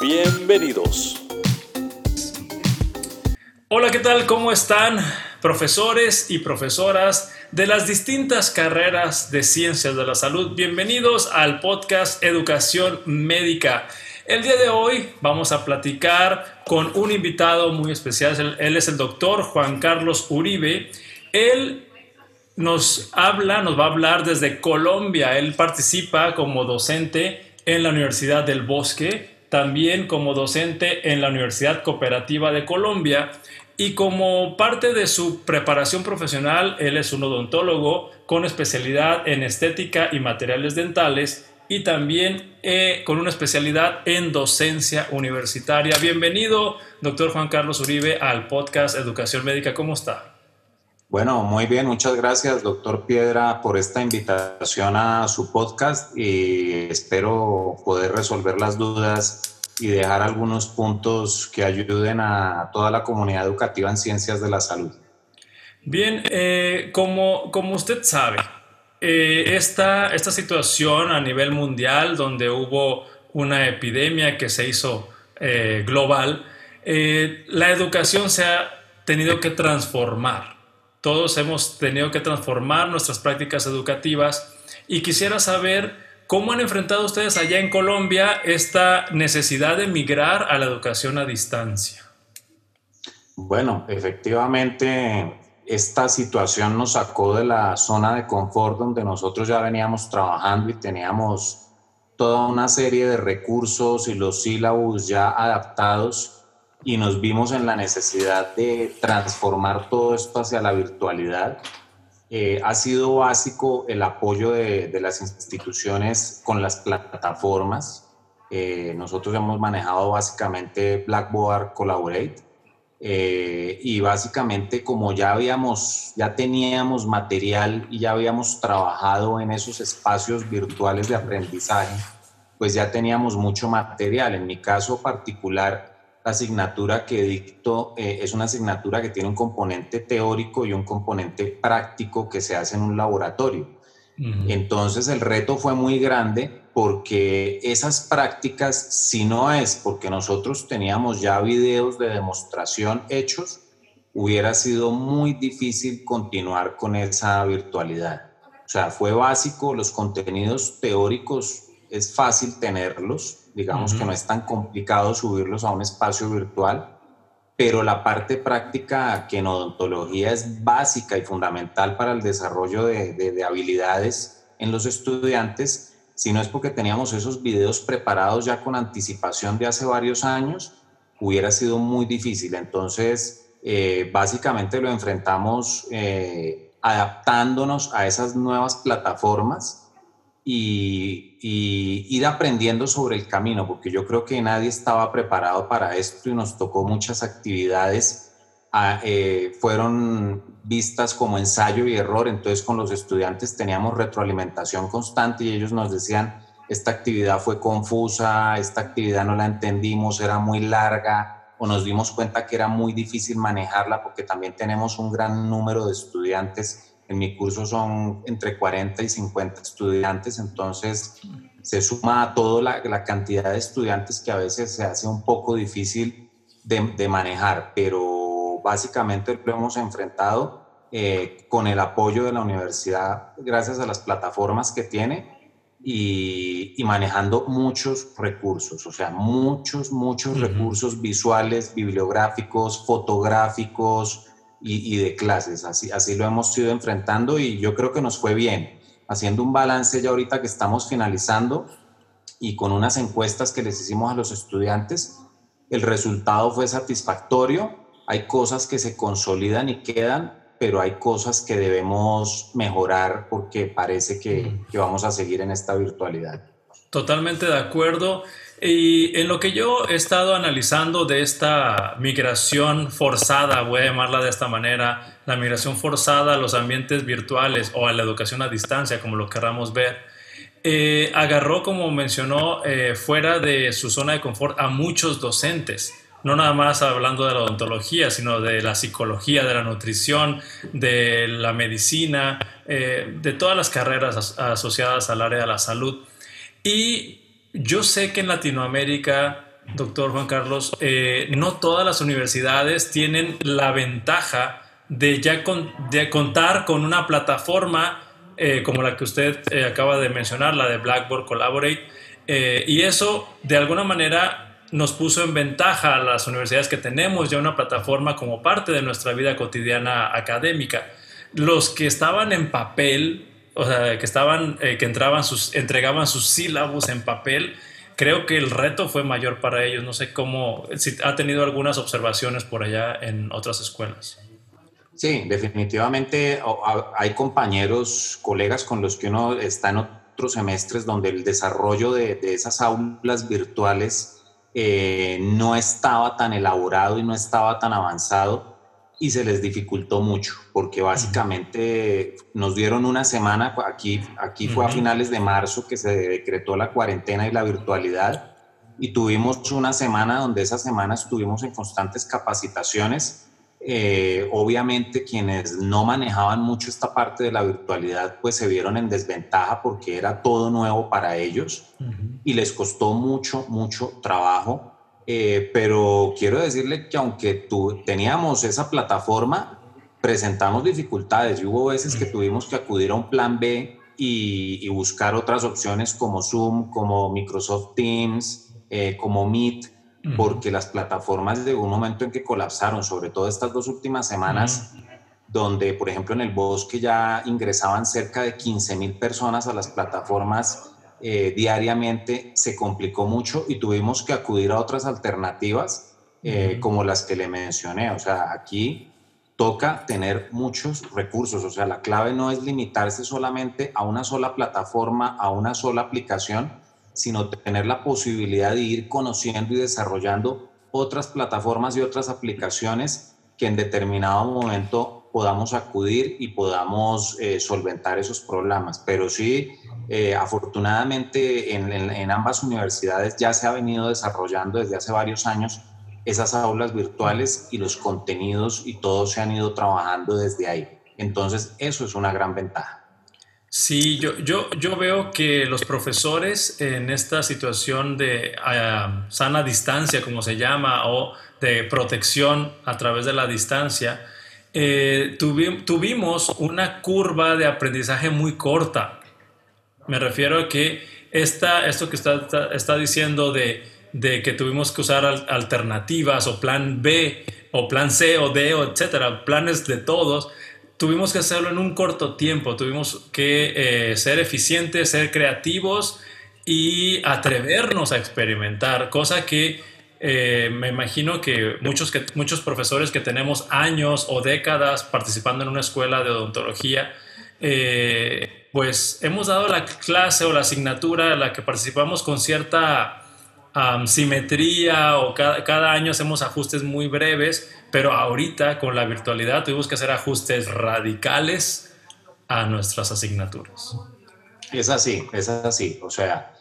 Bienvenidos. Hola, ¿qué tal? ¿Cómo están? Profesores y profesoras de las distintas carreras de ciencias de la salud. Bienvenidos al podcast Educación Médica. El día de hoy vamos a platicar con un invitado muy especial. Él es el doctor Juan Carlos Uribe. Él nos habla, nos va a hablar desde Colombia. Él participa como docente en la Universidad del Bosque también como docente en la Universidad Cooperativa de Colombia y como parte de su preparación profesional, él es un odontólogo con especialidad en estética y materiales dentales y también eh, con una especialidad en docencia universitaria. Bienvenido, doctor Juan Carlos Uribe, al podcast Educación Médica. ¿Cómo está? Bueno, muy bien, muchas gracias, doctor Piedra, por esta invitación a su podcast y espero poder resolver las dudas y dejar algunos puntos que ayuden a toda la comunidad educativa en ciencias de la salud. Bien, eh, como, como usted sabe, eh, esta, esta situación a nivel mundial, donde hubo una epidemia que se hizo eh, global, la educación se ha tenido que transformar todos hemos tenido que transformar nuestras prácticas educativas y quisiera saber cómo han enfrentado ustedes allá en Colombia esta necesidad de migrar a la educación a distancia. Bueno, efectivamente, esta situación nos sacó de la zona de confort donde nosotros ya veníamos trabajando y teníamos toda una serie de recursos y los sílabos ya adaptados y nos vimos en la necesidad de transformar todo esto hacia la virtualidad. Eh, ha sido básico el apoyo de, las instituciones con las plataformas. Eh, nosotros hemos manejado básicamente Blackboard Collaborate eh, y básicamente como ya habíamos, ya teníamos material y ya habíamos trabajado en esos espacios virtuales de aprendizaje, pues ya teníamos mucho material. En mi caso particular, la asignatura que dicto eh, es una asignatura que tiene un componente teórico y un componente práctico que se hace en un laboratorio. Entonces el reto fue muy grande porque esas prácticas, si no es porque nosotros teníamos ya videos de demostración hechos, hubiera sido muy difícil continuar con esa virtualidad. O sea, fue básico, los contenidos teóricos es fácil tenerlos, digamos que no es tan complicado subirlos a un espacio virtual, pero la parte práctica que en odontología es básica y fundamental para el desarrollo de, habilidades en los estudiantes, si no es porque teníamos esos videos preparados ya con anticipación de hace varios años, hubiera sido muy difícil. Entonces, eh, básicamente lo enfrentamos eh, adaptándonos a esas nuevas plataformas y, ir aprendiendo sobre el camino, porque yo creo que nadie estaba preparado para esto y nos tocó muchas actividades, ah, eh, fueron vistas como ensayo y error, entonces con los estudiantes teníamos retroalimentación constante y ellos nos decían, esta actividad fue confusa, esta actividad no la entendimos, era muy larga, o nos dimos cuenta que era muy difícil manejarla porque también tenemos un gran número de estudiantes en mi curso son entre 40 y 50 estudiantes, entonces se suma a toda la, cantidad de estudiantes que a veces se hace un poco difícil de, manejar, pero básicamente lo hemos enfrentado eh, con el apoyo de la universidad gracias a las plataformas que tiene y, manejando muchos recursos, o sea, muchos, muchos recursos visuales, bibliográficos, fotográficos, y, de clases. Así, así lo hemos ido enfrentando y yo creo que nos fue bien. Haciendo un balance ya ahorita que estamos finalizando y con unas encuestas que les hicimos a los estudiantes, el resultado fue satisfactorio. Hay cosas que se consolidan y quedan, pero hay cosas que debemos mejorar porque parece que, que vamos a seguir en esta virtualidad. Totalmente de acuerdo. Y en lo que yo he estado analizando de esta migración forzada, voy a llamarla de esta manera, la migración forzada a los ambientes virtuales o a la educación a distancia, como lo queramos ver, eh, agarró, como mencionó, eh, fuera de su zona de confort a muchos docentes no nada más hablando de la odontología, sino de la psicología, de la nutrición, de la medicina, eh, de todas las carreras asociadas al área de la salud. Y yo sé que en Latinoamérica, doctor Juan Carlos, eh, no todas las universidades tienen la ventaja de ya de contar con una plataforma eh, como la que usted acaba de mencionar, la de Blackboard Collaborate. y eso, de alguna manera, nos puso en ventaja a las universidades que tenemos ya una plataforma como parte de nuestra vida cotidiana académica. Los que estaban en papel, o sea, que estaban, eh, que entraban entregaban sus sílabos en papel, creo que el reto fue mayor para ellos. No sé cómo, si ha tenido algunas observaciones por allá en otras escuelas. Sí, definitivamente hay compañeros, colegas con los que uno está en otros semestres donde el desarrollo de, de esas aulas virtuales eh, no estaba tan elaborado y no estaba tan avanzado y se les dificultó mucho porque básicamente nos dieron una semana, aquí, aquí fue a finales de marzo que se decretó la cuarentena y la virtualidad y tuvimos una semana donde esa semana estuvimos en constantes capacitaciones. Eh, obviamente quienes no manejaban mucho esta parte de la virtualidad pues se vieron en desventaja porque era todo nuevo para ellos y les costó mucho, mucho trabajo. Eh, pero quiero decirle que aunque tu, teníamos esa plataforma, presentamos dificultades y hubo veces que tuvimos que acudir a un plan B y, buscar otras opciones como Zoom, como Microsoft Teams, eh, como Meet, porque las plataformas de un momento en que colapsaron, sobre todo estas dos últimas semanas, donde, por ejemplo, en el bosque ya ingresaban cerca de 15 mil personas a las plataformas eh, diariamente, se complicó mucho y tuvimos que acudir a otras alternativas eh, como las que le mencioné. O sea, aquí toca tener muchos recursos. O sea, la clave no es limitarse solamente a una sola plataforma, a una sola aplicación, sino tener la posibilidad de ir conociendo y desarrollando otras plataformas y otras aplicaciones que en determinado momento podamos acudir y podamos eh, solventar esos problemas. Pero sí, eh, afortunadamente en, en, ambas universidades ya se ha venido desarrollando desde hace varios años esas aulas virtuales y los contenidos y todos se han ido trabajando desde ahí. Entonces, eso es una gran ventaja. Sí, yo, yo, yo veo que los profesores en esta situación de ah, sana distancia, como se llama, o de protección a través de la distancia, eh, tuvimos una curva de aprendizaje muy corta. Me refiero a que esta, esto que está, está diciendo de, de, que tuvimos que usar alternativas o plan B o plan C o D o etcétera, planes de todos, tuvimos que hacerlo en un corto tiempo, tuvimos que eh, ser eficientes, ser creativos y atrevernos a experimentar, cosa que eh, me imagino que muchos, que muchos profesores que tenemos años o décadas participando en una escuela de odontología, eh, pues hemos dado la clase o la asignatura a la que participamos con cierta simetría o cada, cada, año hacemos ajustes muy breves, pero ahorita con la virtualidad tuvimos que hacer ajustes radicales a nuestras asignaturas. Es así, es así. O sea,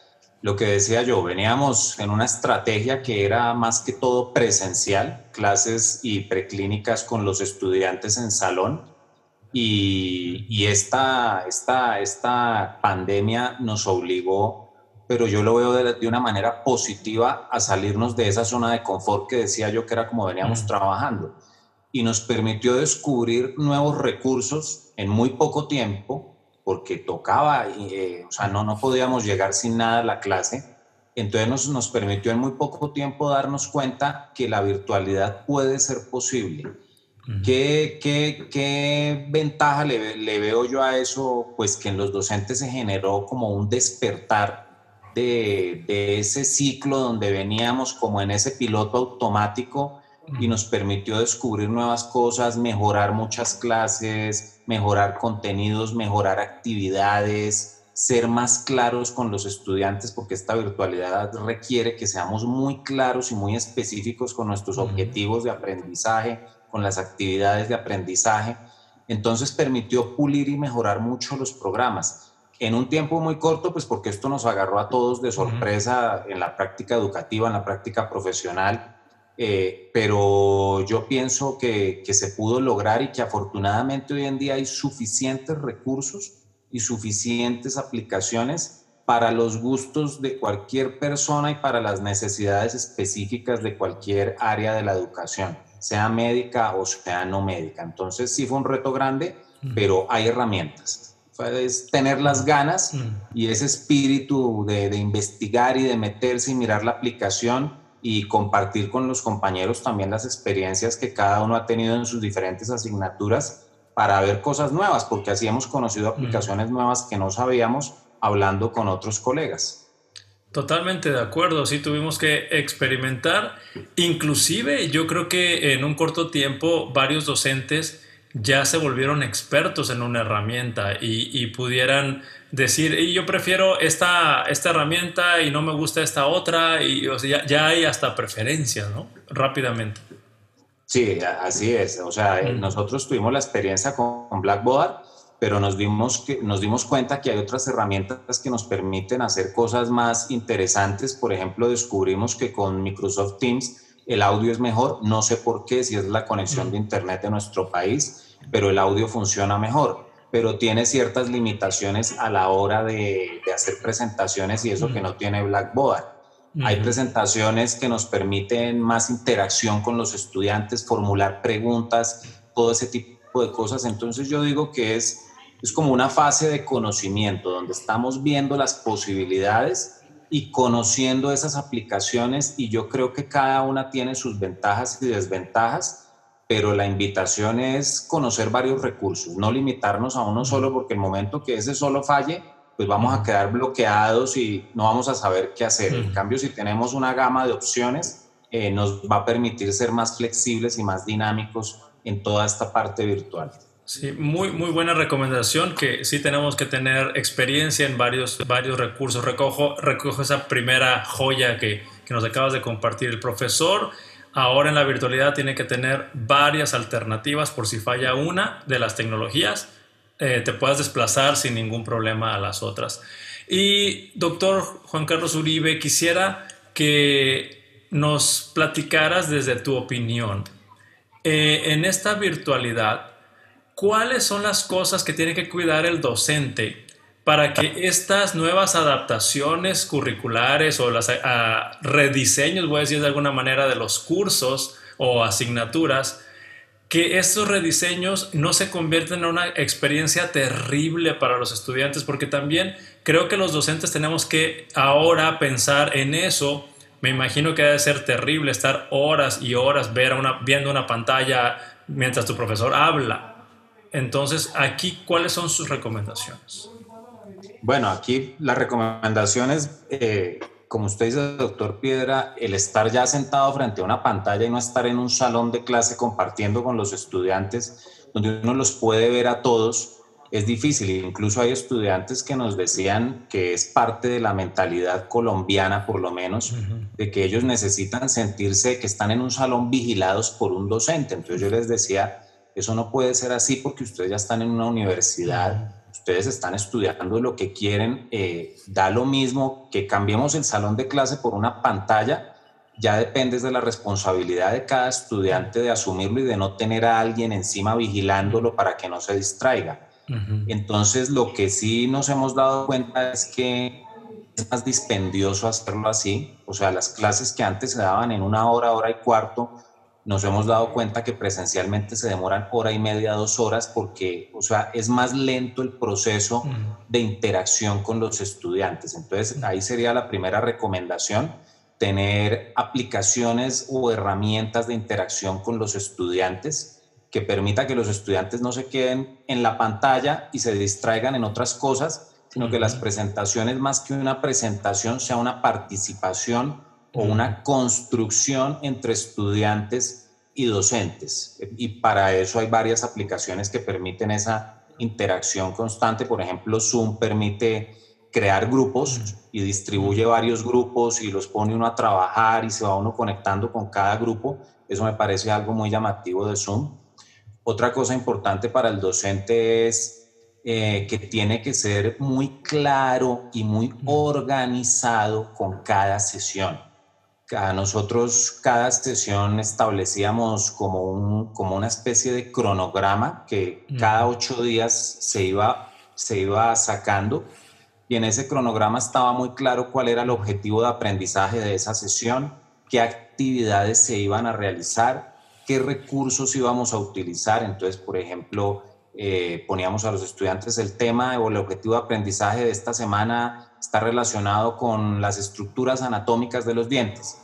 lo que decía yo, veníamos en una estrategia que era más que todo presencial, clases y preclínicas con los estudiantes en salón. Y, y esta, esta, esta pandemia nos obligó pero yo lo veo de, una manera positiva a salirnos de esa zona de confort que decía yo que era como veníamos trabajando y nos permitió descubrir nuevos recursos en muy poco tiempo porque tocaba, eh, o sea, no, no podíamos llegar sin nada a la clase. Entonces nos, nos permitió en muy poco tiempo darnos cuenta que la virtualidad puede ser posible. ¿Qué, qué, qué, ventaja le, le, veo yo a eso? Pues que en los docentes se generó como un despertar de, ese ciclo donde veníamos como en ese piloto automático y nos permitió descubrir nuevas cosas, mejorar muchas clases, mejorar contenidos, mejorar actividades, ser más claros con los estudiantes, porque esta virtualidad requiere que seamos muy claros y muy específicos con nuestros objetivos de aprendizaje, con las actividades de aprendizaje. Entonces permitió pulir y mejorar mucho los programas en un tiempo muy corto, pues porque esto nos agarró a todos de sorpresa en la práctica educativa, en la práctica profesional, eh, pero yo pienso que, que, se pudo lograr y que afortunadamente hoy en día hay suficientes recursos y suficientes aplicaciones para los gustos de cualquier persona y para las necesidades específicas de cualquier área de la educación, sea médica o sea no médica. Entonces sí fue un reto grande, pero hay herramientas. Es tener las ganas y ese espíritu de, investigar y de meterse y mirar la aplicación y compartir con los compañeros también las experiencias que cada uno ha tenido en sus diferentes asignaturas para ver cosas nuevas, porque así hemos conocido aplicaciones nuevas que no sabíamos hablando con otros colegas. Totalmente de acuerdo, sí tuvimos que experimentar, inclusive yo creo que en un corto tiempo varios docentes ya se volvieron expertos en una herramienta y, pudieran decir, yo prefiero esta, esta herramienta y no me gusta esta otra, y ya, hay hasta preferencias, ¿no? Rápidamente. Sí, así es. O sea, eh, nosotros tuvimos la experiencia con Blackboard, pero nos dimos, que, nos dimos cuenta que hay otras herramientas que nos permiten hacer cosas más interesantes. Por ejemplo, descubrimos que con Microsoft Teams el audio es mejor. No sé por qué, si es la conexión de Internet de nuestro país pero el audio funciona mejor, pero tiene ciertas limitaciones a la hora de, hacer presentaciones y eso que no tiene Blackboard. Hay presentaciones que nos permiten más interacción con los estudiantes, formular preguntas, todo ese tipo de cosas. Entonces yo digo que es, es como una fase de conocimiento donde estamos viendo las posibilidades y conociendo esas aplicaciones y yo creo que cada una tiene sus ventajas y desventajas pero la invitación es conocer varios recursos, no limitarnos a uno solo, porque el momento que ese solo falle, pues vamos a quedar bloqueados y no vamos a saber qué hacer. En cambio, si tenemos una gama de opciones, eh, nos va a permitir ser más flexibles y más dinámicos en toda esta parte virtual. Sí, muy, muy buena recomendación, que sí tenemos que tener experiencia en varios, varios recursos. Recojo, recojo esa primera joya que, que nos acabas de compartir. El profesor ahora en la virtualidad tiene que tener varias alternativas por si falla una de las tecnologías, eh, te puedas desplazar sin ningún problema a las otras. Y doctor Juan Carlos Uribe, quisiera que nos platicaras desde tu opinión. Eh, en esta virtualidad, ¿cuáles son las cosas que tiene que cuidar el docente para que estas nuevas adaptaciones curriculares o los rediseños, voy a decir de alguna manera, de los cursos o asignaturas, que estos rediseños no se convierten en una experiencia terrible para los estudiantes, porque también creo que los docentes tenemos que ahora pensar en eso. Me imagino que debe ser terrible estar horas y horas viendo una pantalla mientras tu profesor habla. Entonces, aquí, ¿cuáles son sus recomendaciones? Bueno, aquí las recomendaciones, eh, como usted dice, doctor Piedra, el estar ya sentado frente a una pantalla y no estar en un salón de clase compartiendo con los estudiantes, donde uno los puede ver a todos, es difícil. Incluso hay estudiantes que nos decían que es parte de la mentalidad colombiana, por lo menos, de que ellos necesitan sentirse que están en un salón vigilados por un docente. Entonces yo les decía, eso no puede ser así porque ustedes ya están en una universidad ustedes están estudiando lo que quieren, eh, da lo mismo que cambiemos el salón de clase por una pantalla, ya depende de la responsabilidad de cada estudiante de asumirlo y de no tener a alguien encima vigilándolo para que no se distraiga. Entonces, lo que sí nos hemos dado cuenta es que es más dispendioso hacerlo así. O sea, las clases que antes se daban en una hora, hora y cuarto, nos hemos dado cuenta que presencialmente se demoran hora y media, dos horas, porque, o sea, es más lento el proceso de interacción con los estudiantes. Entonces, ahí sería la primera recomendación, tener aplicaciones o herramientas de interacción con los estudiantes que permita que los estudiantes no se queden en la pantalla y se distraigan en otras cosas, sino que las presentaciones, más que una presentación, sea una participación o una construcción entre estudiantes y docentes. Y para eso hay varias aplicaciones que permiten esa interacción constante. Por ejemplo, Zoom permite crear grupos y distribuye varios grupos y los pone uno a trabajar y se va uno conectando con cada grupo. Eso me parece algo muy llamativo de Zoom. Otra cosa importante para el docente es eh, que tiene que ser muy claro y muy organizado con cada sesión. A nosotros cada sesión establecíamos como, un, como una especie de cronograma que cada ocho días se iba, se iba sacando y en ese cronograma estaba muy claro cuál era el objetivo de aprendizaje de esa sesión, qué actividades se iban a realizar qué recursos íbamos a utilizar. Entonces, por ejemplo, eh, poníamos a los estudiantes el tema o el objetivo de aprendizaje de esta semana está relacionado con las estructuras anatómicas de los dientes.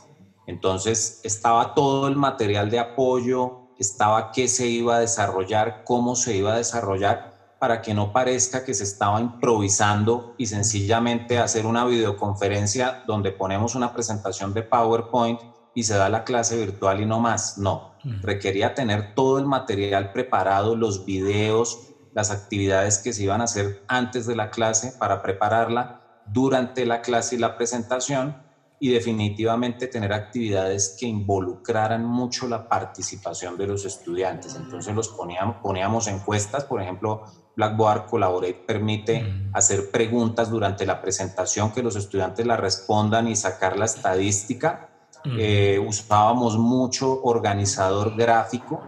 Entonces, estaba todo el material de apoyo, estaba qué se iba a desarrollar, cómo se iba a desarrollar, para que no parezca que se estaba improvisando y sencillamente hacer una videoconferencia donde ponemos una presentación de PowerPoint y se da la clase virtual y no más. No, requería tener todo el material preparado, los videos, las actividades que se iban a hacer antes de la clase para prepararla, durante la clase y la presentación y definitivamente tener actividades que involucraran mucho la participación de los estudiantes. Entonces los poníamos, poníamos encuestas, por ejemplo, Blackboard Collaborate permite hacer preguntas durante la presentación que los estudiantes la respondan y sacar la estadística eh, usábamos mucho organizador gráfico,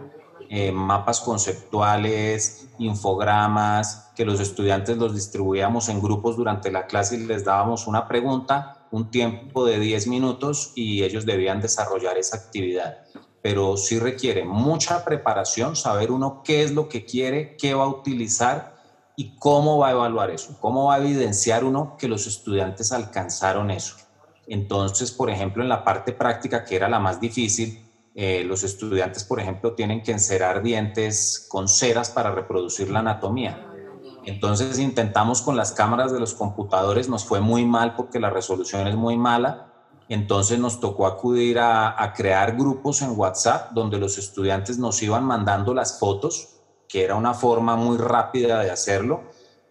eh, mapas conceptuales, infogramas, que los estudiantes los distribuíamos en grupos durante la clase y les dábamos una pregunta, un tiempo de 10 minutos y ellos debían desarrollar esa actividad. Pero sí requiere mucha preparación, saber uno qué es lo que quiere, qué va a utilizar y cómo va a evaluar eso, cómo va a evidenciar uno que los estudiantes alcanzaron eso. Entonces, por ejemplo, en la parte práctica, que era la más difícil, eh, los estudiantes, por ejemplo, tienen que encerar dientes con ceras para reproducir la anatomía. Entonces intentamos con las cámaras de los computadores, nos fue muy mal porque la resolución es muy mala. Entonces nos tocó acudir a, a crear grupos en WhatsApp donde los estudiantes nos iban mandando las fotos, que era una forma muy rápida de hacerlo.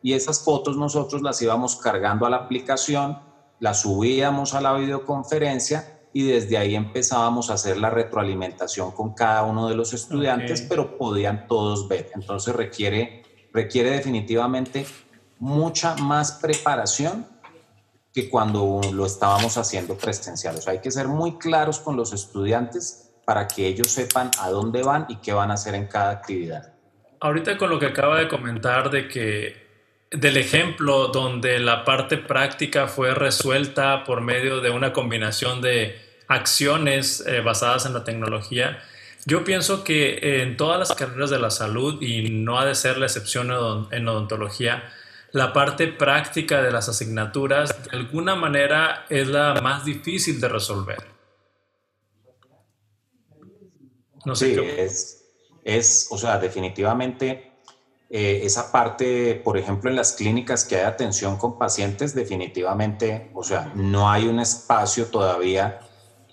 Y esas fotos nosotros las íbamos cargando a la aplicación la subíamos a la videoconferencia y desde ahí empezábamos a hacer la retroalimentación con cada uno de los estudiantes, pero podían todos ver. Entonces requiere, requiere definitivamente mucha más preparación que cuando lo estábamos haciendo presencial. O sea, hay que ser muy claros con los estudiantes para que ellos sepan a dónde van y qué van a hacer en cada actividad. Ahorita con lo que acaba de comentar de que del ejemplo donde la parte práctica fue resuelta por medio de una combinación de acciones eh, basadas en la tecnología, yo pienso que en todas las carreras de la salud, y no ha de ser la excepción en odontología, la parte práctica de las asignaturas de alguna manera es la más difícil de resolver. No sé sí, es, es, o sea, definitivamente eh, esa parte, por ejemplo, en las clínicas que hay atención con pacientes, definitivamente, o sea, no hay un espacio todavía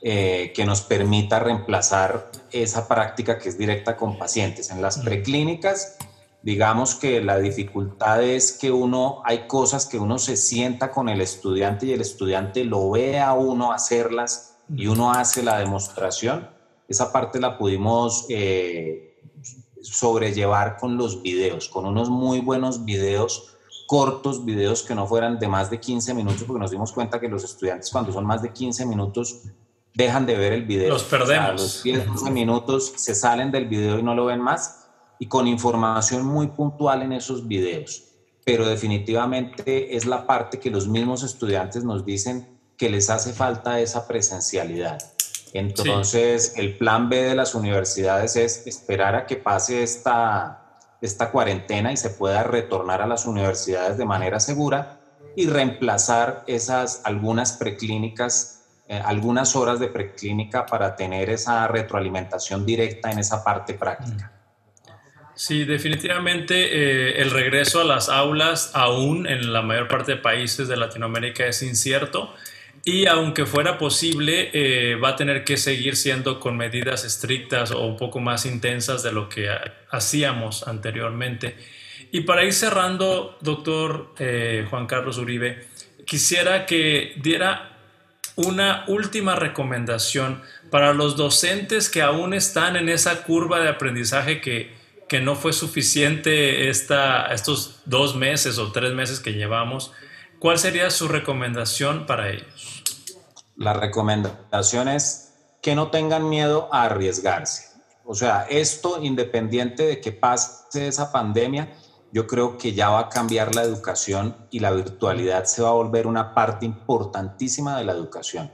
eh, que nos permita reemplazar esa práctica que es directa con pacientes. En las preclínicas, digamos que la dificultad es que uno, hay cosas que uno se sienta con el estudiante y el estudiante lo ve a uno hacerlas y uno hace la demostración. Esa parte la pudimos... Eh, sobrellevar con los videos, con unos muy buenos videos, cortos videos que no fueran de más de 15 minutos, porque nos dimos cuenta que los estudiantes cuando son más de 15 minutos dejan de ver el video. Los perdemos. A los 10, 12 minutos se salen del video y no lo ven más, y con información muy puntual en esos videos. Pero definitivamente es la parte que los mismos estudiantes nos dicen que les hace falta esa presencialidad. Entonces, el plan B de las universidades es esperar a que pase esta, esta cuarentena y se pueda retornar a las universidades de manera segura y reemplazar esas algunas preclínicas, eh, algunas horas de preclínica para tener esa retroalimentación directa en esa parte práctica. Sí, definitivamente eh, el regreso a las aulas aún en la mayor parte de países de Latinoamérica es incierto y aunque fuera posible, eh, va a tener que seguir siendo con medidas estrictas o un poco más intensas de lo que hacíamos anteriormente. Y para ir cerrando, doctor eh, Juan Carlos Uribe, quisiera que diera una última recomendación para los docentes que aún están en esa curva de aprendizaje que, que no fue suficiente esta, estos dos meses o tres meses que llevamos. ¿Cuál sería su recomendación para ellos? La recomendación es que no tengan miedo a arriesgarse. O sea, esto independiente de que pase esa pandemia, yo creo que ya va a cambiar la educación y la virtualidad se va a volver una parte importantísima de la educación.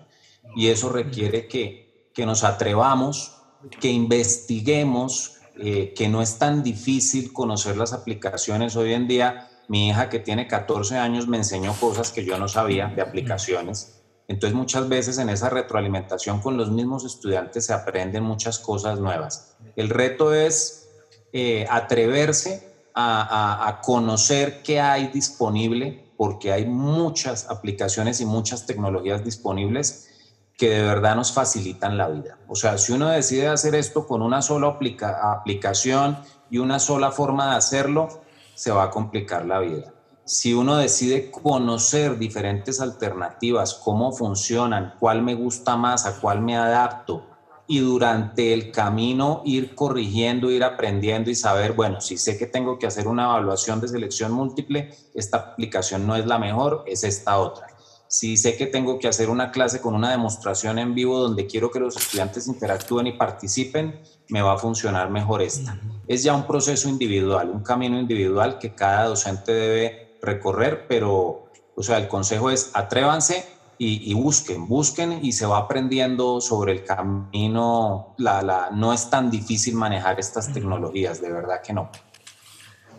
Y eso requiere que, que nos atrevamos, que investiguemos, eh, que no es tan difícil conocer las aplicaciones. Hoy en día, mi hija que tiene 14 años me enseñó cosas que yo no sabía de aplicaciones. Entonces muchas veces en esa retroalimentación con los mismos estudiantes se aprenden muchas cosas nuevas. El reto es eh, atreverse a, conocer qué hay disponible, porque hay muchas aplicaciones y muchas tecnologías disponibles que de verdad nos facilitan la vida. O sea, si uno decide hacer esto con una sola aplicación y una sola forma de hacerlo, se va a complicar la vida. Si uno decide conocer diferentes alternativas, cómo funcionan, cuál me gusta más, a cuál me adapto, y durante el camino ir corrigiendo, ir aprendiendo y saber, bueno, si sé que tengo que hacer una evaluación de selección múltiple, esta aplicación no es la mejor, es esta otra. Si sé que tengo que hacer una clase con una demostración en vivo donde quiero que los estudiantes interactúen y participen, me va a funcionar mejor esta. Es ya un proceso individual, un camino individual que cada docente debe recorrer, pero, o sea, el consejo es atrévanse, y, busquen, busquen y se va aprendiendo sobre el camino. La, la, no es tan difícil manejar estas tecnologías, de verdad que no.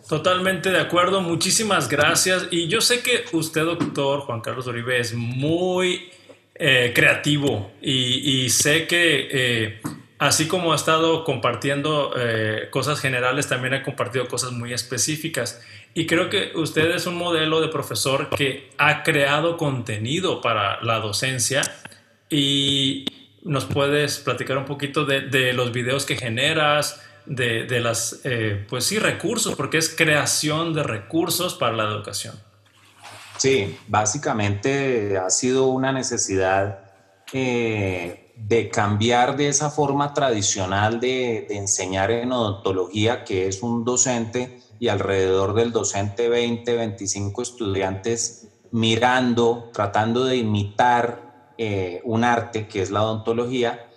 Totalmente de acuerdo, muchísimas gracias. Y yo sé que usted, doctor Juan Carlos Uribe, es muy eh, creativo y, sé que eh, así como ha estado compartiendo eh, cosas generales, también ha compartido cosas muy específicas. Y creo que usted es un modelo de profesor que ha creado contenido para la docencia y nos puedes platicar un poquito de, los videos que generas, de, las, eh, pues sí, recursos, porque es creación de recursos para la educación. Sí, básicamente ha sido una necesidad eh, de cambiar de esa forma tradicional de, de enseñar en odontología, que es un docente y alrededor del docente 20, 25 estudiantes mirando, tratando de imitar eh, un arte que es la odontología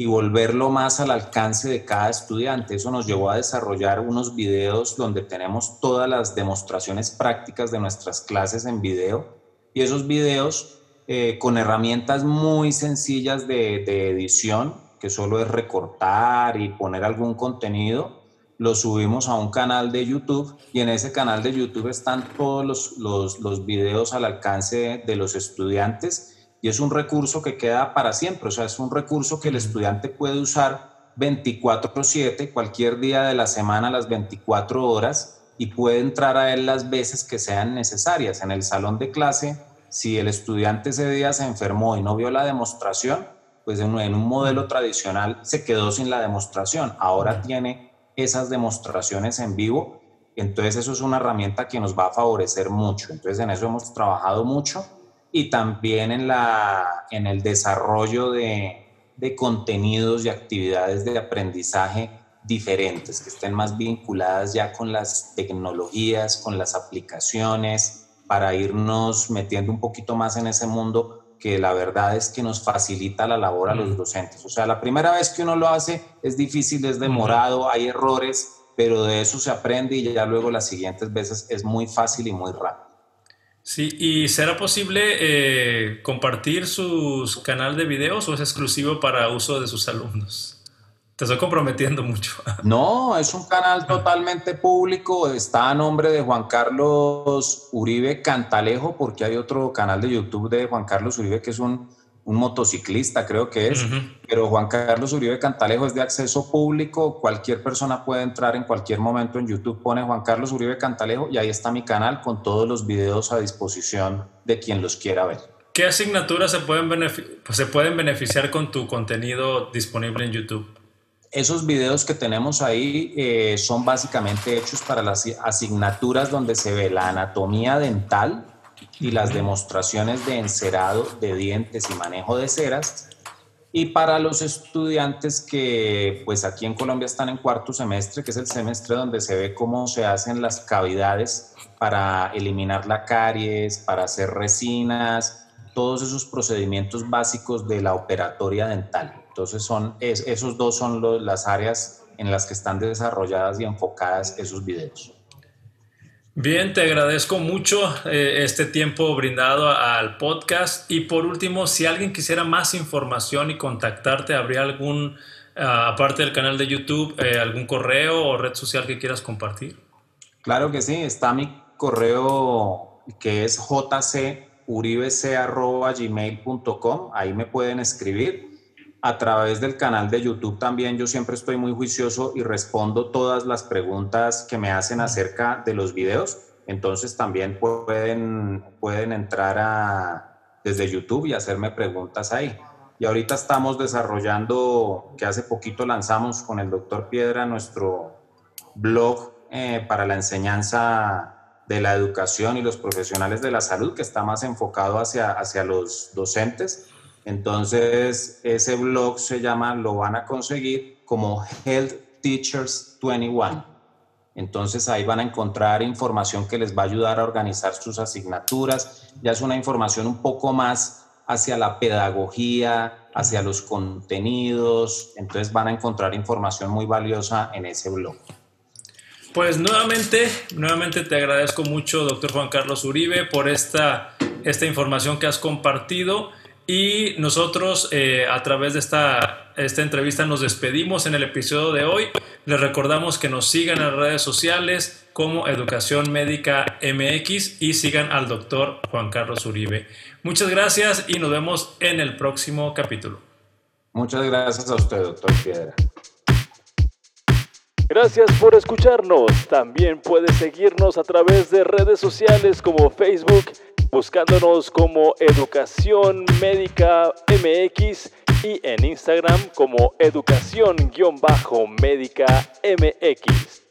y volverlo más al alcance de cada estudiante. Eso nos llevó a desarrollar unos videos donde tenemos todas las demostraciones prácticas de nuestras clases en video. Y esos videos eh, con herramientas muy sencillas de, edición, que solo es recortar y poner algún contenido, lo subimos a un canal de YouTube. Y en ese canal de YouTube están todos los, los, los, videos al alcance de los estudiantes y es un recurso que queda para siempre, o sea, es un recurso que el estudiante puede usar 24/7, cualquier día de la semana, las 24 horas, y puede entrar a él las veces que sean necesarias. En el salón de clase, si el estudiante ese día se enfermó y no vio la demostración, pues en un modelo tradicional se quedó sin la demostración. Ahora tiene esas demostraciones en vivo. Entonces eso es una herramienta que nos va a favorecer mucho. Entonces en eso hemos trabajado mucho y también en, la, en el desarrollo de, de contenidos y actividades de aprendizaje diferentes, que estén más vinculadas ya con las tecnologías, con las aplicaciones, para irnos metiendo un poquito más en ese mundo que la verdad es que nos facilita la labor a los docentes. O sea, la primera vez que uno lo hace es difícil, es demorado, hay errores, pero de eso se aprende y ya luego las siguientes veces es muy fácil y muy rápido. Sí, ¿y será posible eh, compartir sus canal de videos o es exclusivo para uso de sus alumnos? Te estoy comprometiendo mucho. No, es un canal totalmente público. Está a nombre de Juan Carlos Uribe Cantalejo, porque hay otro canal de YouTube de Juan Carlos Uribe que es un, un motociclista, creo que es. Pero Juan Carlos Uribe Cantalejo es de acceso público. Cualquier persona puede entrar en cualquier momento en YouTube, pone Juan Carlos Uribe Cantalejo y ahí está mi canal con todos los videos a disposición de quien los quiera ver. ¿Qué asignaturas se pueden, se pueden beneficiar con tu contenido disponible en YouTube? Esos videos que tenemos ahí eh, son básicamente hechos para las asignaturas donde se ve la anatomía dental, y las demostraciones de encerado de dientes y manejo de ceras. Y para los estudiantes que pues aquí en Colombia están en cuarto semestre, que es el semestre donde se ve cómo se hacen las cavidades para eliminar la caries, para hacer resinas, todos esos procedimientos básicos de la operatoria dental. Entonces son, esos dos son las áreas en las que están desarrolladas y enfocadas esos videos. Bien, te agradezco mucho eh, este tiempo brindado al podcast. Y por último, si alguien quisiera más información y contactarte, ¿habría algún, ah, aparte del canal de YouTube, eh, algún correo o red social que quieras compartir? Claro que sí, está mi correo que es jcuribc.gmail.com, ahí me pueden escribir a través del canal de YouTube también yo siempre estoy muy juicioso y respondo todas las preguntas que me hacen acerca de los videos. Entonces también pueden, pueden entrar a, desde YouTube y hacerme preguntas ahí. Y ahorita estamos desarrollando, que hace poquito lanzamos con el doctor Piedra nuestro blog eh, para la enseñanza de la educación y los profesionales de la salud, que está más enfocado hacia, hacia los docentes entonces, ese blog se llama, lo van a conseguir como Health Teachers 21. Entonces ahí van a encontrar información que les va a ayudar a organizar sus asignaturas. Ya es una información un poco más hacia la pedagogía, hacia los contenidos. Entonces van a encontrar información muy valiosa en ese blog. Pues nuevamente, nuevamente te agradezco mucho, doctor Juan Carlos Uribe, por esta, esta información que has compartido. Y nosotros eh, a través de esta, esta entrevista nos despedimos en el episodio de hoy. Les recordamos que nos sigan en las redes sociales como Educación Médica MX y sigan al doctor Juan Carlos Uribe. Muchas gracias y nos vemos en el próximo capítulo. Muchas gracias a usted, doctor Piedra. Gracias por escucharnos. También puedes seguirnos a través de redes sociales como Facebook, buscándonos como Educación Médica MX y en Instagram como Educación-Médica MX.